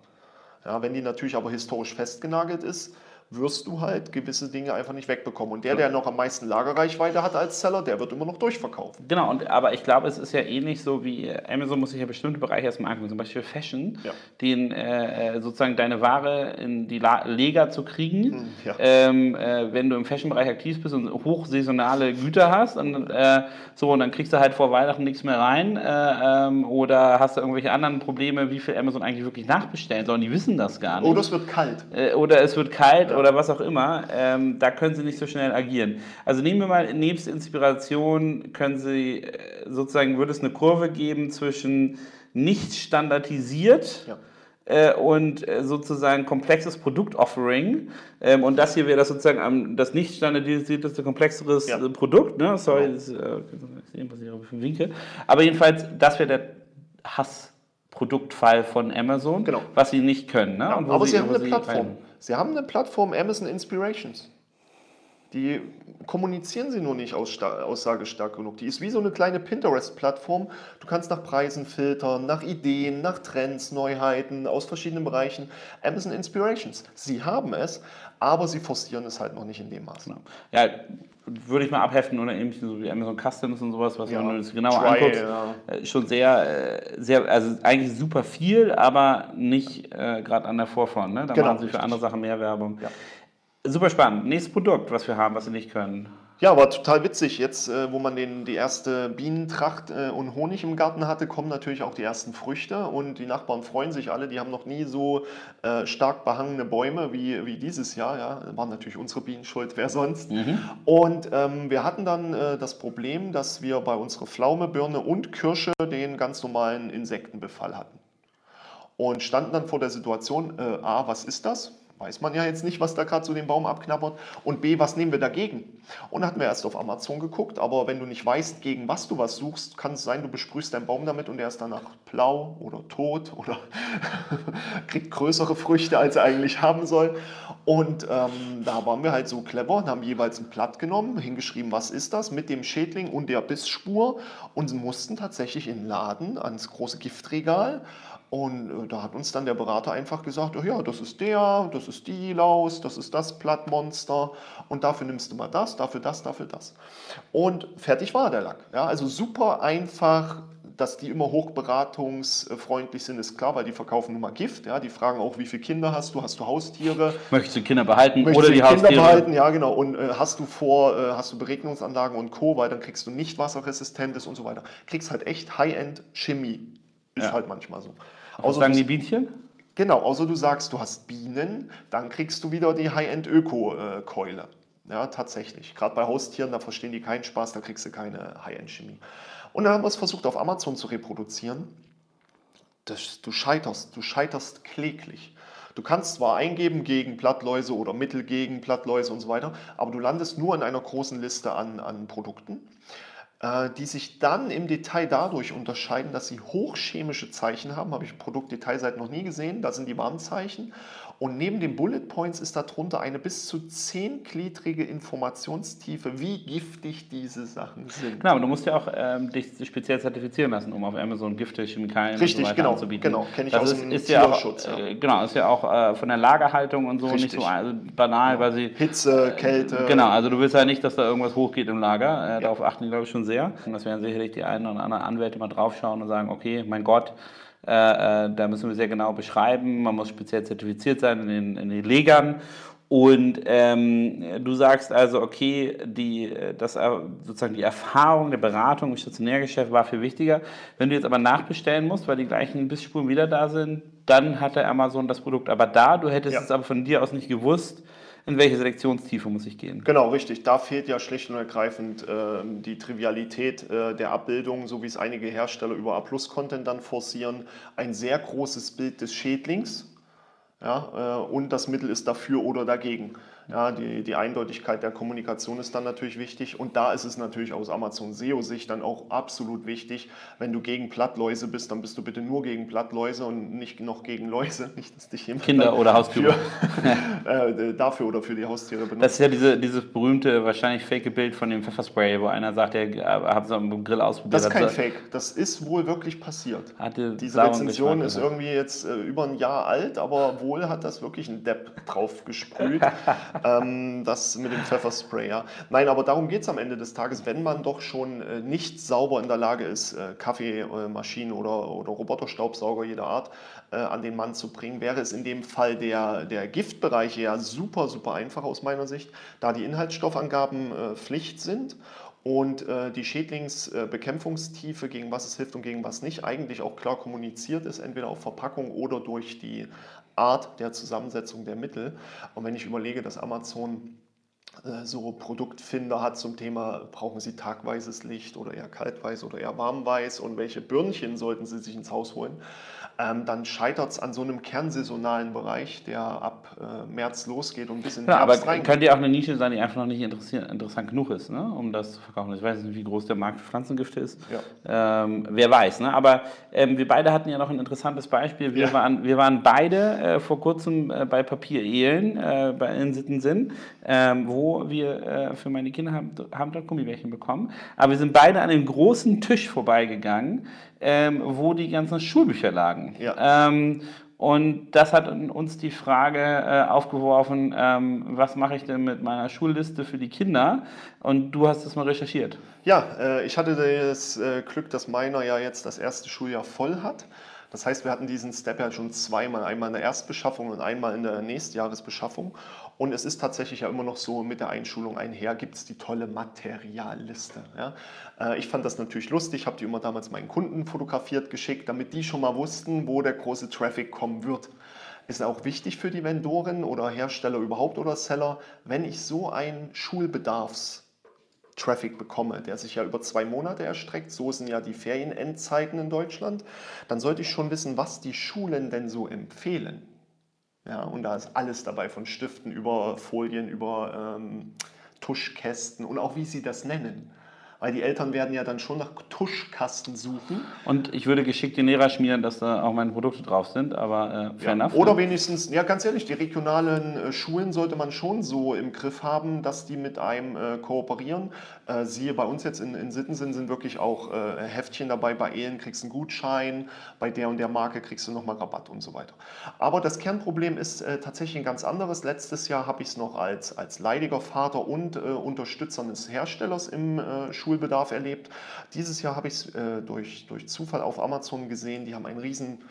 Ja, wenn die natürlich aber historisch festgenagelt ist, wirst du halt gewisse Dinge einfach nicht wegbekommen. Und der, der noch am meisten Lagerreichweite hat als Seller, der wird immer noch durchverkaufen. Genau, und, aber ich glaube, es ist ja ähnlich so wie Amazon muss sich ja bestimmte Bereiche erstmal angucken, zum Beispiel Fashion, ja. den äh, sozusagen deine Ware in die La Lega zu kriegen. Hm, ja. Ähm, äh, wenn du im Fashion-Bereich aktiv bist und hochsaisonale Güter hast, und, äh, so, und dann kriegst du halt vor Weihnachten nichts mehr rein äh, ähm, oder hast du irgendwelche anderen Probleme, wie viel Amazon eigentlich wirklich nachbestellen soll. Die wissen das gar nicht. Oder es wird kalt. Äh, oder es wird kalt ja. oder was auch immer. Ähm, da können sie nicht so schnell agieren. Also nehmen wir mal, nebst Inspiration können sie äh, sozusagen, würde es eine Kurve geben zwischen nicht standardisiert. Ja äh, und sozusagen komplexes Produktoffering. Ähm, und das hier wäre das sozusagen das nicht standardisierteste, komplexeres ja. Produkt. Ne? Sorry, genau. das, äh, sehen, was ich auf dem Winkel. Aber jedenfalls, das wäre der Hassproduktfall von Amazon, genau. was sie nicht können. Ne? Ja, aber sie, sie haben eine Plattform. Rein. Sie haben eine Plattform Amazon Inspirations. Die kommunizieren sie nur nicht aussagestark genug. Die ist wie so eine kleine Pinterest-Plattform. Du kannst nach Preisen filtern, nach Ideen, nach Trends, Neuheiten aus verschiedenen Bereichen. Amazon Inspirations. Sie haben es, aber sie forcieren es halt noch nicht in dem Maß. Genau. Ja, würde ich mal abheften oder ähnlich so wie Amazon Customs und sowas, was ja, man das genauer try, anguckt, ja. Äh, schon sehr, äh, sehr, also eigentlich super viel, aber nicht äh, gerade an der Vorfront. Ne? Da genau, machen sie für andere Sachen mehr Werbung. Ja. Super spannend. Nächstes Produkt, was wir haben, was sie nicht können. Ja, war total witzig. Jetzt, äh, wo man den, die erste Bienentracht äh, und Honig im Garten hatte, kommen natürlich auch die ersten Früchte und die Nachbarn freuen sich alle. Die haben noch nie so äh, stark behangene Bäume wie, wie dieses Jahr. Ja, waren natürlich unsere Bienen schuld, wer sonst. Mhm. Und ähm, wir hatten dann äh, das Problem, dass wir bei unserer Pflaume, Birne und Kirsche den ganz normalen Insektenbefall hatten. Und standen dann vor der Situation, äh, A, was ist das? Weiß man ja jetzt nicht, was da gerade so den Baum abknabbert. Und B, was nehmen wir dagegen? Und da hatten wir erst auf Amazon geguckt, aber wenn du nicht weißt, gegen was du was suchst, kann es sein, du besprühst deinen Baum damit und er ist danach blau oder tot oder (laughs) kriegt größere Früchte, als er eigentlich haben soll. Und ähm, da waren wir halt so clever und haben jeweils ein Blatt genommen, hingeschrieben, was ist das, mit dem Schädling und der Bissspur und mussten tatsächlich in den Laden ans große Giftregal und äh, da hat uns dann der Berater einfach gesagt, oh ja, das ist der, das ist die Laus, das ist das Plattmonster und dafür nimmst du mal das, dafür das, dafür das. Und fertig war der Lack. Ja, also super einfach, dass die immer hochberatungsfreundlich sind, ist klar, weil die verkaufen nun mal Gift. Ja, die fragen auch, wie viele Kinder hast du, hast du Haustiere? Möchtest du Kinder behalten Möchtest oder die Kinder Haustiere? behalten, ja genau. Und äh, hast du vor, äh, hast du Beregnungsanlagen und Co., weil dann kriegst du nicht wasserresistentes und so weiter. Kriegst halt echt High-End Chemie. Ist ja. halt manchmal so. Was sagen die Bienchen? Genau, außer du sagst, du hast Bienen, dann kriegst du wieder die High-End-Öko-Keule. Ja, tatsächlich. Gerade bei Haustieren, da verstehen die keinen Spaß, da kriegst du keine High-End-Chemie. Und dann haben wir es versucht, auf Amazon zu reproduzieren. das, du scheiterst, du scheiterst kläglich. Du kannst zwar eingeben gegen Blattläuse oder Mittel gegen Blattläuse und so weiter, aber du landest nur in einer großen Liste an, an Produkten, die sich dann im Detail dadurch unterscheiden, dass sie hochchemische Zeichen haben. Habe ich Produktdetailseiten noch nie gesehen. Da sind die Warnzeichen. Und neben den Bullet Points ist darunter eine bis zu zehngliedrige Informationstiefe, wie giftig diese Sachen sind. Genau, du musst ja auch ähm, dich speziell zertifizieren lassen, um auf Amazon Gifte, Chemikalien Richtig, und so weiter genau, anzubieten. genau, kenne ich das aus ist, dem ist ja auch, ja. äh, Genau, ist ja auch äh, von der Lagerhaltung und so nicht Richtig. so also banal, weil sie Hitze, Kälte. Genau, also du willst ja nicht, dass da irgendwas hochgeht im Lager. Äh, Darauf achten die, glaube ich, schon sehr. Und das werden sicherlich die einen oder anderen Anwälte mal draufschauen und sagen, okay, mein Gott, äh, äh, da müssen wir sehr genau beschreiben. Man muss speziell zertifiziert sein in den, in den Legern. Und ähm, du sagst also, okay, die, das, äh, sozusagen die Erfahrung der Beratung im Stationärgeschäft war viel wichtiger. Wenn du jetzt aber nachbestellen musst, weil die gleichen Bissspuren wieder da sind, dann hatte Amazon das Produkt aber da. Du hättest Ja. es aber von dir aus nicht gewusst, in welche Selektionstiefe muss ich gehen. Genau, richtig. Da fehlt ja schlicht und ergreifend ähm, die Trivialität äh, der Abbildung, so wie es einige Hersteller über A-Plus-Content dann forcieren. Ein sehr großes Bild des Schädlings ja, äh, und das Mittel ist dafür oder dagegen. Ja, die, die Eindeutigkeit der Kommunikation ist dann natürlich wichtig und da ist es natürlich aus Amazon SEO-Sicht dann auch absolut wichtig, wenn du gegen Plattläuse bist, dann bist du bitte nur gegen Plattläuse und nicht noch gegen Läuse, (laughs) nicht dass dich jemand Kinder oder Haustiere. (laughs) äh, dafür oder für die Haustiere benutzt. Das ist ja diese, dieses berühmte, wahrscheinlich fake Bild von dem Pfefferspray, wo einer sagt, er hat es am Grill ausprobiert. Das ist kein Fake, das ist wohl wirklich passiert. Hatte Diese sauren Rezension ist irgendwie jetzt äh, über ein Jahr alt, aber wohl hat das wirklich ein Depp drauf gesprüht. (laughs) ähm, das mit dem Pfefferspray, ja. Nein, aber darum geht es am Ende des Tages, wenn man doch schon äh, nicht sauber in der Lage ist, äh, Kaffeemaschinen oder, oder Roboterstaubsauger jeder Art äh, an den Mann zu bringen, wäre es in dem Fall der, der Giftbereiche ja super, super einfach aus meiner Sicht, da die Inhaltsstoffangaben äh, Pflicht sind und äh, die Schädlingsbekämpfungstiefe, gegen was es hilft und gegen was nicht, eigentlich auch klar kommuniziert ist, entweder auf Verpackung oder durch die Art der Zusammensetzung der Mittel. Und wenn ich überlege, dass Amazon äh, so Produktfinder hat zum Thema, brauchen Sie tagweises Licht oder eher kaltweiß oder eher warmweiß und welche Birnchen sollten Sie sich ins Haus holen, ähm, dann scheitert es an so einem kernsaisonalen Bereich, der ab äh, März losgeht und bis in den Ja, aber Herbst reingeht. könnte ja auch eine Nische sein, die einfach noch nicht interessant genug ist, ne? um das zu verkaufen. Ich weiß nicht, wie groß der Markt für Pflanzengifte ist. Ähm, wer weiß. Ne? Aber ähm, wir beide hatten ja noch ein interessantes Beispiel. Wir, Ja. waren, wir waren beide äh, vor kurzem äh, bei Papierehlen äh, bei in Sittensinn, ähm, wo wir äh, für meine Kinder haben, haben dort Gummibärchen bekommen. Aber wir sind beide an einem großen Tisch vorbeigegangen, ähm, wo die ganzen Schulbücher lagen. Ja. Ähm, und das hat uns die Frage äh, aufgeworfen, ähm, was mache ich denn mit meiner Schulliste für die Kinder? Und du hast das mal recherchiert. Ja, äh, ich hatte das äh, Glück, dass meiner ja jetzt das erste Schuljahr voll hat. Das heißt, wir hatten diesen Step ja schon zweimal, einmal in der Erstbeschaffung und einmal in der Nächstjahresbeschaffung. Und es ist tatsächlich ja immer noch so, mit der Einschulung einher gibt es die tolle Materialliste. Ja? Äh, Ich fand das natürlich lustig, habe die immer damals meinen Kunden fotografiert geschickt, damit die schon mal wussten, wo der große Traffic kommen wird. Ist auch wichtig für die Vendoren oder Hersteller überhaupt oder Seller, wenn ich so ein Schulbedarfs Traffic bekomme, der sich ja über zwei Monate erstreckt, so sind ja die Ferienendzeiten in Deutschland, dann sollte ich schon wissen, was die Schulen denn so empfehlen. Ja, und da ist alles dabei, von Stiften über Folien, über ähm, Tuschkästen und auch wie sie das nennen. Weil die Eltern werden ja dann schon nach Tuschkasten suchen. Und ich würde geschickt den Lehrer schmieren, dass da auch meine Produkte drauf sind, aber äh, fair Ja, enough. oder ne? wenigstens, ja ganz ehrlich, die regionalen äh, Schulen sollte man schon so im Griff haben, dass die mit einem äh, kooperieren. Äh, siehe bei uns jetzt in, in Sittensen sind wirklich auch äh, Heftchen dabei, bei Ehen kriegst du einen Gutschein, bei der und der Marke kriegst du nochmal Rabatt und so weiter. Aber das Kernproblem ist äh, tatsächlich ein ganz anderes. Letztes Jahr habe ich es noch als, als leidiger Vater und äh, Unterstützer eines Herstellers im äh, Schulbedarf erlebt. Dieses Jahr habe ich es äh, durch, durch Zufall auf Amazon gesehen. Die haben einen riesen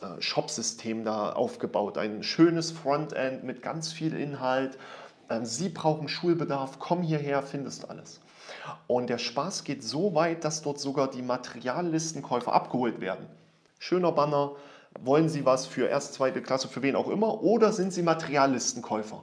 äh, Shop-System da aufgebaut. Ein schönes Frontend mit ganz viel Inhalt. Ähm, Sie brauchen Schulbedarf, komm hierher, findest alles. Und der Spaß geht so weit, dass dort sogar die Materiallistenkäufer abgeholt werden. Schöner Banner, wollen Sie was für erst, zweite Klasse, für wen auch immer, oder sind Sie Materiallistenkäufer?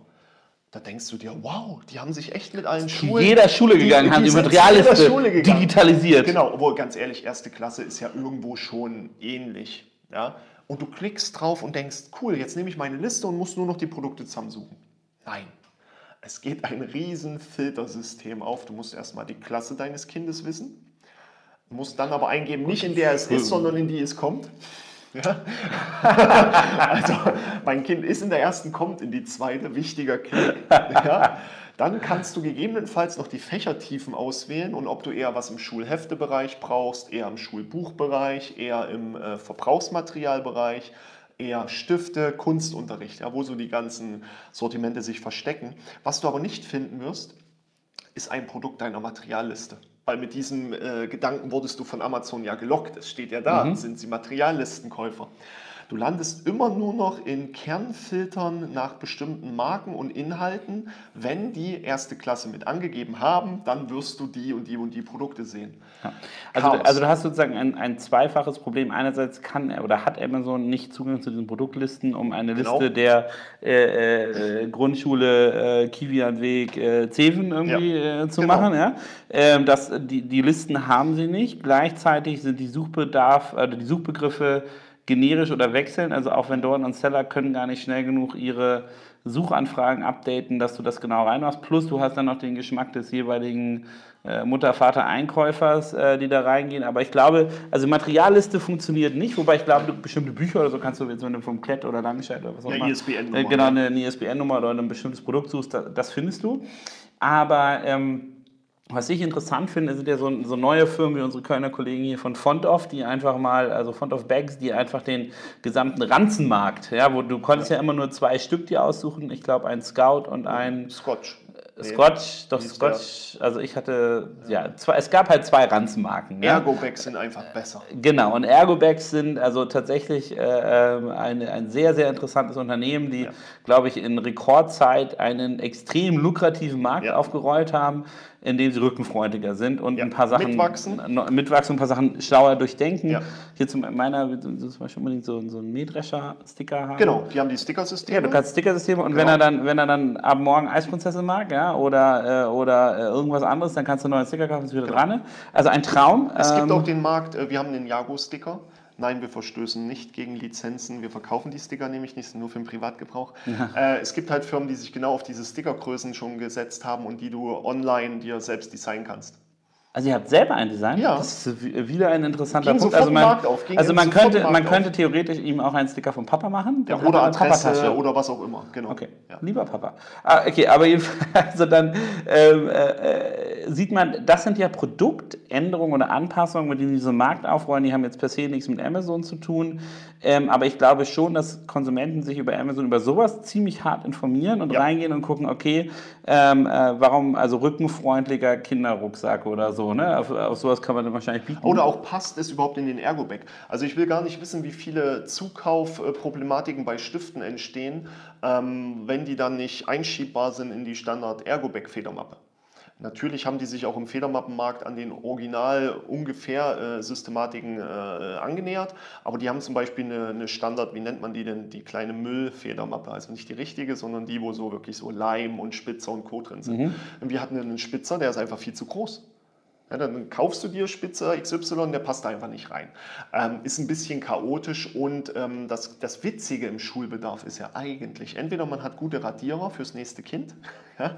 Da denkst du dir, wow, die haben sich echt mit allen Zu Schulen. jeder Schule gegangen, haben die sind zu Materialliste digitalisiert. Genau, obwohl ganz ehrlich, erste Klasse ist ja irgendwo schon ähnlich. Ja? Und du klickst drauf und denkst, cool, jetzt nehme ich meine Liste und muss nur noch die Produkte zusammensuchen. Nein. Es geht ein riesen Filtersystem auf. Du musst erstmal die Klasse deines Kindes wissen, musst dann aber eingeben, nicht in der es ist, sondern in die es kommt. Ja? (laughs) also mein Kind ist in der ersten, kommt in die zweite, wichtiger Klick. Ja? Dann kannst du gegebenenfalls noch die Fächertiefen auswählen und ob du eher was im Schulheftebereich brauchst, eher im Schulbuchbereich, eher im äh, Verbrauchsmaterialbereich, eher Stifte, Kunstunterricht, ja, wo so die ganzen Sortimente sich verstecken. Was du aber nicht finden wirst, ist ein Produkt deiner Materialliste. Weil mit diesem äh, Gedanken wurdest du von Amazon ja gelockt. Es steht ja da, mhm. sind sie Materiallistenkäufer. Du landest immer nur noch in Kernfiltern nach bestimmten Marken und Inhalten. Wenn die erste Klasse mit angegeben haben, dann wirst du die und die und die Produkte sehen. Ja. Also, also du hast sozusagen ein, ein zweifaches Problem. Einerseits kann oder hat Amazon nicht Zugang zu diesen Produktlisten, um eine genau. Liste der äh, äh, Grundschule äh, Kiwianweg äh, Zeven irgendwie ja. äh, zu genau. machen. Ja? Ähm, das, die, die Listen haben sie nicht. Gleichzeitig sind die Suchbedarf, also die Suchbegriffe generisch oder wechseln. Also auch wenn Vendor und Seller können gar nicht schnell genug ihre Suchanfragen updaten, dass du das genau reinmachst. Plus du hast dann noch den Geschmack des jeweiligen äh, Mutter, Vater, Einkäufers, äh, die da reingehen. Aber ich glaube, also Materialliste funktioniert nicht, wobei ich glaube, bestimmte Bücher oder so kannst du jetzt wenn du vom Klett oder Langscheid oder was auch immer. Ja, ISBN-Nummer. Äh, genau, eine, eine ISBN-Nummer oder ein bestimmtes Produkt suchst, das, das findest du. Aber ähm, was ich interessant finde, sind ja so, so, neue Firmen wie unsere Kölner Kollegen hier von Fontoff, die einfach mal, also Fontoff Bags, die einfach den gesamten Ranzenmarkt, ja, wo du konntest ja, ja immer nur zwei Stück dir aussuchen, ich glaube ein Scout und ein Scotch. Scotch, doch Scotch, also ich hatte, ja, zwei, es gab halt zwei Ranzenmarken. Ja? Ergo-Bags sind einfach besser. Genau, und Ergo-Bags sind also tatsächlich äh, ähm, eine, ein sehr, sehr interessantes Unternehmen, die, ja. glaube ich, in Rekordzeit einen extrem lukrativen Markt ja. aufgerollt haben indem sie rückenfreundlicher sind und ja. ein paar Sachen mitwachsen. mitwachsen, ein paar Sachen schlauer durchdenken. Ja. Hier zum meiner zum Beispiel unbedingt so, so einen Mähdrescher-Sticker haben. Genau, die haben die Stickersysteme. Ja, du kannst Stickersysteme und genau. wenn er dann, wenn er dann ab morgen Eisprinzessin mag, ja, oder, äh, oder äh, irgendwas anderes, dann kannst du einen neuen Sticker kaufen, ist wieder genau. dran. Also ein Traum. Es ähm, gibt auch den Markt, äh, wir haben den Jago-Sticker. Nein, wir verstößen nicht gegen Lizenzen. Wir verkaufen die Sticker nämlich nicht, nur für den Privatgebrauch. Ja. Äh, es gibt halt Firmen, die sich genau auf diese Stickergrößen schon gesetzt haben und die du online dir selbst designen kannst. Also ihr habt selber ein Design? Ja. Das ist wieder ein interessanter Ging Punkt. Also man, also man könnte, man könnte theoretisch ihm auch einen Sticker vom Papa machen. Ja, oder Adresse oder was auch immer. Genau. Okay. Ja. Lieber Papa. Ah, okay, aber jedenfalls, (laughs) also dann ähm, äh, sieht man, das sind ja Produktänderungen oder Anpassungen, mit denen diese Markt aufrollen. Die haben jetzt per se nichts mit Amazon zu tun. Ähm, aber ich glaube schon, dass Konsumenten sich über Amazon über sowas ziemlich hart informieren und ja. reingehen und gucken, okay, ähm, äh, warum also rückenfreundlicher Kinderrucksack oder so. Ne? Auf, auf, sowas kann man dann wahrscheinlich bieten. Oder auch passt es überhaupt in den Ergo-Bag. Also ich will gar nicht wissen, wie viele Zukaufproblematiken bei Stiften entstehen, ähm, wenn die dann nicht einschiebbar sind in die Standard Ergo-Bag-Federmappe. Natürlich haben die sich auch im Federmappenmarkt an den Original ungefähr äh, Systematiken äh, angenähert, aber die haben zum Beispiel eine, eine, Standard, wie nennt man die denn, die kleine Müllfedermappe, also nicht die richtige, sondern die, wo so wirklich so Leim und Spitzer und Co. drin sind. Mhm. Und wir hatten einen Spitzer, der ist einfach viel zu groß. Ja, dann kaufst du dir Spitzer XY, der passt da einfach nicht rein. Ähm, ist ein bisschen chaotisch und ähm, das, das Witzige im Schulbedarf ist ja eigentlich, entweder man hat gute Radierer fürs nächste Kind (laughs) ja,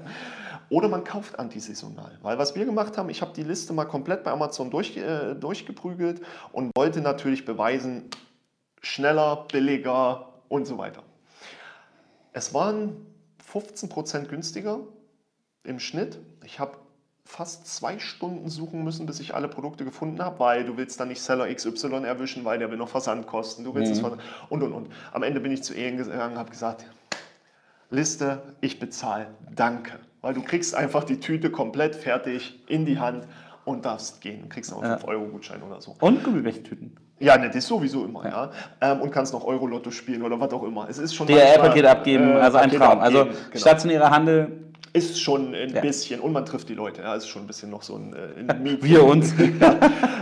oder man kauft antisaisonal. Weil was wir gemacht haben, ich habe die Liste mal komplett bei Amazon durch, äh, durchgeprügelt und wollte natürlich beweisen, schneller, billiger und so weiter. Es waren 15% günstiger im Schnitt. Ich habe fast zwei Stunden suchen müssen, bis ich alle Produkte gefunden habe, weil du willst dann nicht Seller XY erwischen, weil der will noch Versandkosten, du willst mhm. es und und und. Am Ende bin ich zu Ehen gegangen, habe gesagt, Liste, ich bezahle, danke. Weil du kriegst einfach die Tüte komplett fertig in die Hand und darfst gehen. Du kriegst noch einen 5-Euro-Gutschein oder so. Und Gummibärchentüten. Ja, ne, das ist sowieso immer, ja. ja. Ähm, und kannst noch Euro-Lotto spielen oder was auch immer. Es ist schon DRL-Paket abgeben, äh, also ein Traum. Also genau. stationärer Handel, Ist schon ein ja. bisschen, und man trifft die Leute, ja, ist schon ein bisschen noch so ein, äh, ein (laughs) Meet Wir uns. (laughs) ja,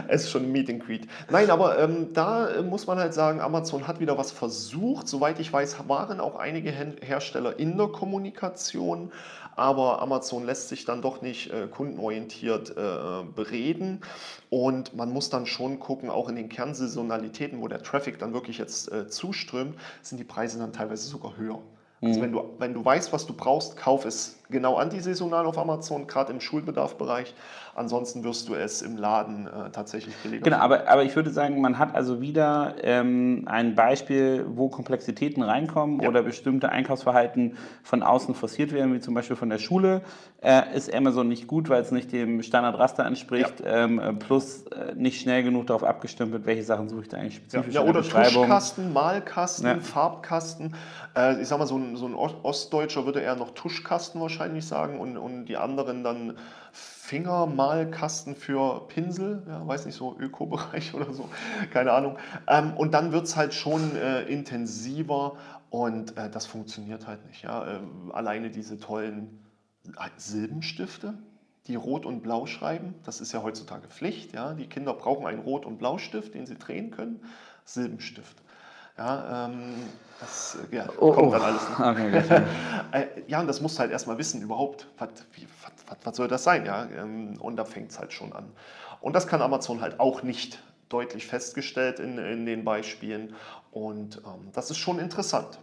ist schon ein Meet and Greet. Nein, aber ähm, da äh, muss man halt sagen, Amazon hat wieder was versucht. Soweit ich weiß, waren auch einige Hersteller in der Kommunikation, aber Amazon lässt sich dann doch nicht äh, kundenorientiert äh, bereden. Und man muss dann schon gucken, auch in den Kernsaisonalitäten, wo der Traffic dann wirklich jetzt äh, zuströmt, sind die Preise dann teilweise sogar höher. Also mhm. wenn, du, wenn du weißt, was du brauchst, kauf es genau antisaisonal auf Amazon, gerade im Schulbedarfbereich. Ansonsten wirst du es im Laden äh, tatsächlich billiger. Genau, aber, aber ich würde sagen, man hat also wieder ähm, ein Beispiel, wo Komplexitäten reinkommen ja. oder bestimmte Einkaufsverhalten von außen forciert werden, wie zum Beispiel von der Schule. Äh, ist Amazon nicht gut, weil es nicht dem Standardraster entspricht, ja. ähm, plus äh, nicht schnell genug darauf abgestimmt wird, welche Sachen suche ich da eigentlich spezifisch. Ja, ja oder Tuschkasten, Malkasten, Farbkasten. Äh, ich sag mal, so ein, so ein Ostdeutscher würde eher noch Tuschkasten wahrscheinlich wahrscheinlich sagen und, und die anderen dann Fingermalkasten für Pinsel, ja, weiß nicht, so Ökobereich (laughs) oder so, keine Ahnung. Ähm, und dann wird es halt schon äh, intensiver und äh, das funktioniert halt nicht. Ja. Äh, alleine diese tollen Silbenstifte, die Rot und Blau schreiben, das ist ja heutzutage Pflicht. Ja. Die Kinder brauchen einen Rot- und Blaustift, den sie drehen können. Silbenstift. Ja, ähm, das ja, oh, kommt dann alles. Noch. (laughs) Okay, (laughs) äh, ja, und das musst du halt erstmal wissen, überhaupt, was, was, soll das sein? Ja? Ähm, und da fängt es halt schon an. Und das kann Amazon halt auch nicht deutlich festgestellt in, in den Beispielen. Und ähm, das ist schon interessant.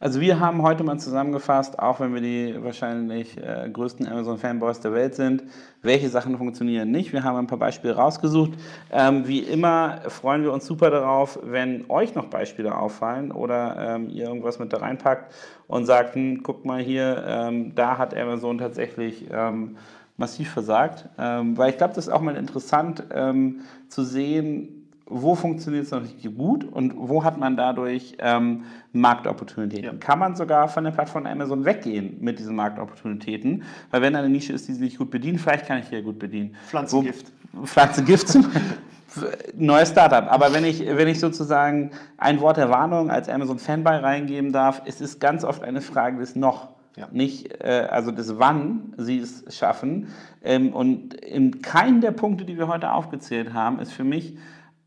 Also wir haben heute mal zusammengefasst, auch wenn wir die wahrscheinlich äh, größten Amazon-Fanboys der Welt sind, welche Sachen funktionieren nicht. Wir haben ein paar Beispiele rausgesucht. Ähm, wie immer freuen wir uns super darauf, wenn euch noch Beispiele auffallen oder ähm, ihr irgendwas mit da reinpackt und sagt, hm, guckt mal hier, ähm, da hat Amazon tatsächlich ähm, massiv versagt. Ähm, weil ich glaube, das ist auch mal interessant ähm, zu sehen, wo funktioniert es noch nicht gut und wo hat man dadurch ähm, Marktopportunitäten. Ja. Kann man sogar von der Plattform Amazon weggehen mit diesen Marktopportunitäten, weil wenn da eine Nische ist, die sie nicht gut bedient, vielleicht kann ich hier gut bedienen. Pflanzengift. Wo, Pflanzengift zum (laughs) Neues Startup. Aber wenn ich, wenn ich sozusagen ein Wort der Warnung als Amazon-Fanboy reingeben darf, es ist ganz oft eine Frage des Noch. Ja. Nicht, äh, also das Wann sie es schaffen. Ähm, und in keinem der Punkte, die wir heute aufgezählt haben, ist für mich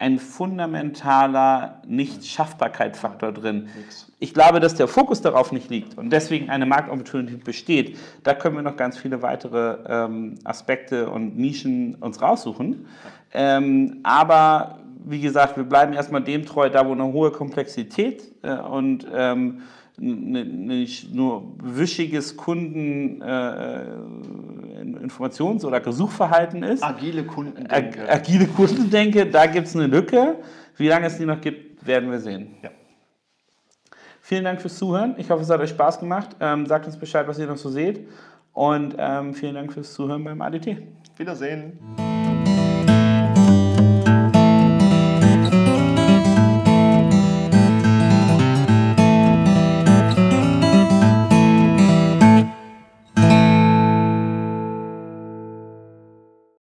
ein fundamentaler Nicht-Schaffbarkeitsfaktor drin. Ich glaube, dass der Fokus darauf nicht liegt und deswegen eine Marktopportunität besteht. Da können wir noch ganz viele weitere ähm, Aspekte und Nischen uns raussuchen. Ähm, aber wie gesagt, wir bleiben erstmal dem treu, da wo eine hohe Komplexität äh, und ähm, nicht nur wischiges Kunden äh, Informations- oder Gesuchverhalten ist. Agile Kundendenke. Agile Kundendenke, da gibt es eine Lücke. Wie lange es die noch gibt, werden wir sehen. Ja. Vielen Dank fürs Zuhören. Ich hoffe, es hat euch Spaß gemacht. Ähm, sagt uns Bescheid, was ihr noch so seht. Und ähm, vielen Dank fürs Zuhören beim ADT. Wiedersehen.